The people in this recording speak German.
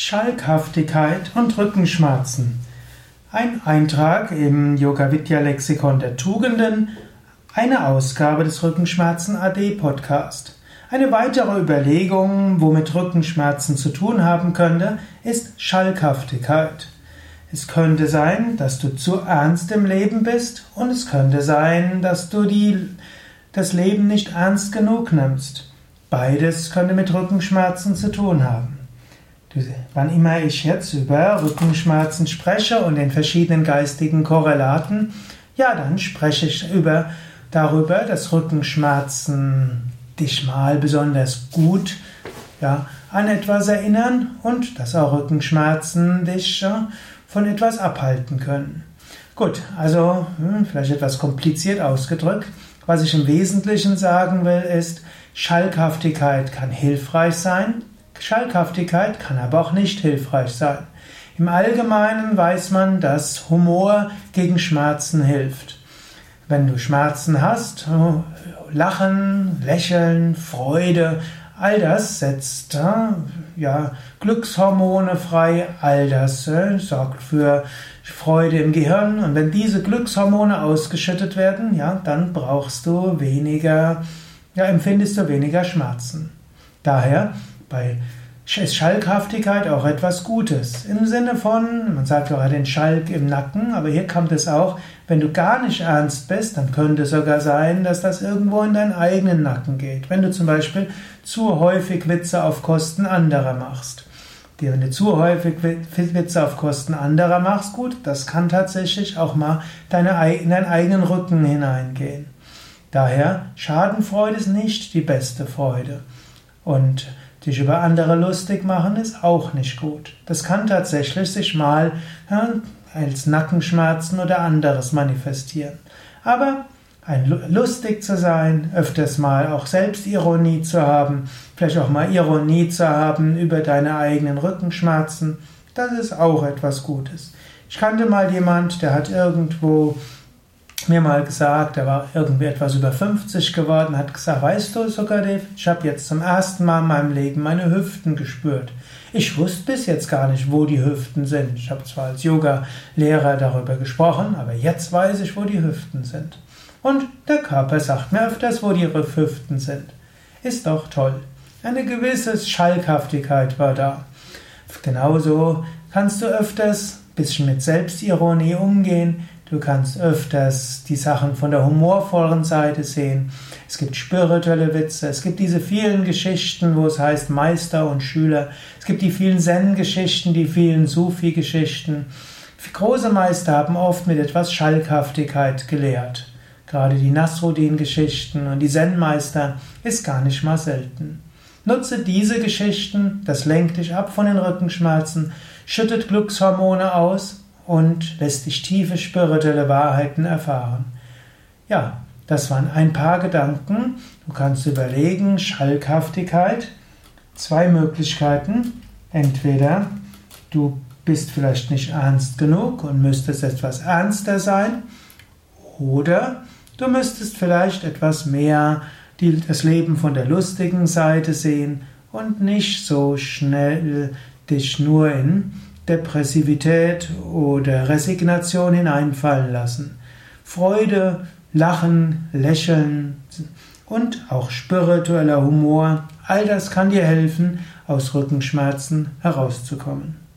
Schalkhaftigkeit und Rückenschmerzen. Ein Eintrag im Yoga Vidya Lexikon der Tugenden, eine Ausgabe des Rückenschmerzen AD Podcast. Eine weitere Überlegung, womit Rückenschmerzen zu tun haben könnte, ist Schalkhaftigkeit. Es könnte sein, dass du zu ernst im Leben bist und es könnte sein, dass du die, das Leben nicht ernst genug nimmst. Beides könnte mit Rückenschmerzen zu tun haben. Wann immer ich jetzt über Rückenschmerzen spreche und den verschiedenen geistigen Korrelaten, ja, dann spreche ich über, darüber, dass Rückenschmerzen dich mal besonders gut ja, an etwas erinnern und dass auch Rückenschmerzen dich ja, von etwas abhalten können. Gut, also hm, vielleicht etwas kompliziert ausgedrückt. Was ich im Wesentlichen sagen will, ist, Schalkhaftigkeit kann hilfreich sein, Schalkhaftigkeit kann aber auch nicht hilfreich sein. Im Allgemeinen weiß man, dass Humor gegen Schmerzen hilft. Wenn du Schmerzen hast, Lachen, Lächeln, Freude, all das setzt ja, Glückshormone frei, all das äh, sorgt für Freude im Gehirn und wenn diese Glückshormone ausgeschüttet werden, ja, dann brauchst du weniger, ja, empfindest du weniger Schmerzen. Daher bei ist Schalkhaftigkeit auch etwas Gutes. Im Sinne von, man sagt ja den Schalk im Nacken, aber hier kommt es auch, wenn du gar nicht ernst bist, dann könnte es sogar sein, dass das irgendwo in deinen eigenen Nacken geht. Wenn du zum Beispiel zu häufig Witze auf Kosten anderer machst. Wenn du zu häufig Witze auf Kosten anderer machst, gut, das kann tatsächlich auch mal deine, in deinen eigenen Rücken hineingehen. Daher, Schadenfreude ist nicht die beste Freude. Und sich über andere lustig machen ist auch nicht gut. Das kann tatsächlich sich mal ja, als Nackenschmerzen oder anderes manifestieren. Aber ein lustig zu sein, öfters mal auch Selbstironie zu haben, vielleicht auch mal Ironie zu haben über deine eigenen Rückenschmerzen, das ist auch etwas Gutes. Ich kannte mal jemand, der hat irgendwo mir mal gesagt, er war irgendwie etwas über 50 geworden, hat gesagt, weißt du, Sukadev, ich habe jetzt zum ersten Mal in meinem Leben meine Hüften gespürt. Ich wusste bis jetzt gar nicht, wo die Hüften sind. Ich habe zwar als Yoga-Lehrer darüber gesprochen, aber jetzt weiß ich, wo die Hüften sind. Und der Körper sagt mir öfters, wo die Hüften sind. Ist doch toll. Eine gewisse Schalkhaftigkeit war da. Genauso kannst du öfters bisschen mit Selbstironie umgehen, Du kannst öfters die Sachen von der humorvollen Seite sehen. Es gibt spirituelle Witze. Es gibt diese vielen Geschichten, wo es heißt Meister und Schüler. Es gibt die vielen Zen-Geschichten, die vielen Sufi-Geschichten. Große Meister haben oft mit etwas Schalkhaftigkeit gelehrt. Gerade die Nasruddin-Geschichten und die Zen-Meister ist gar nicht mal selten. Nutze diese Geschichten, das lenkt dich ab von den Rückenschmerzen, schüttet Glückshormone aus und lässt dich tiefe spirituelle Wahrheiten erfahren. Ja, das waren ein paar Gedanken. Du kannst überlegen, Schalkhaftigkeit, zwei Möglichkeiten. Entweder du bist vielleicht nicht ernst genug und müsstest etwas ernster sein, oder du müsstest vielleicht etwas mehr die, das Leben von der lustigen Seite sehen und nicht so schnell dich nur in Depressivität oder Resignation hineinfallen lassen. Freude, Lachen, Lächeln und auch spiritueller Humor, all das kann dir helfen, aus Rückenschmerzen herauszukommen.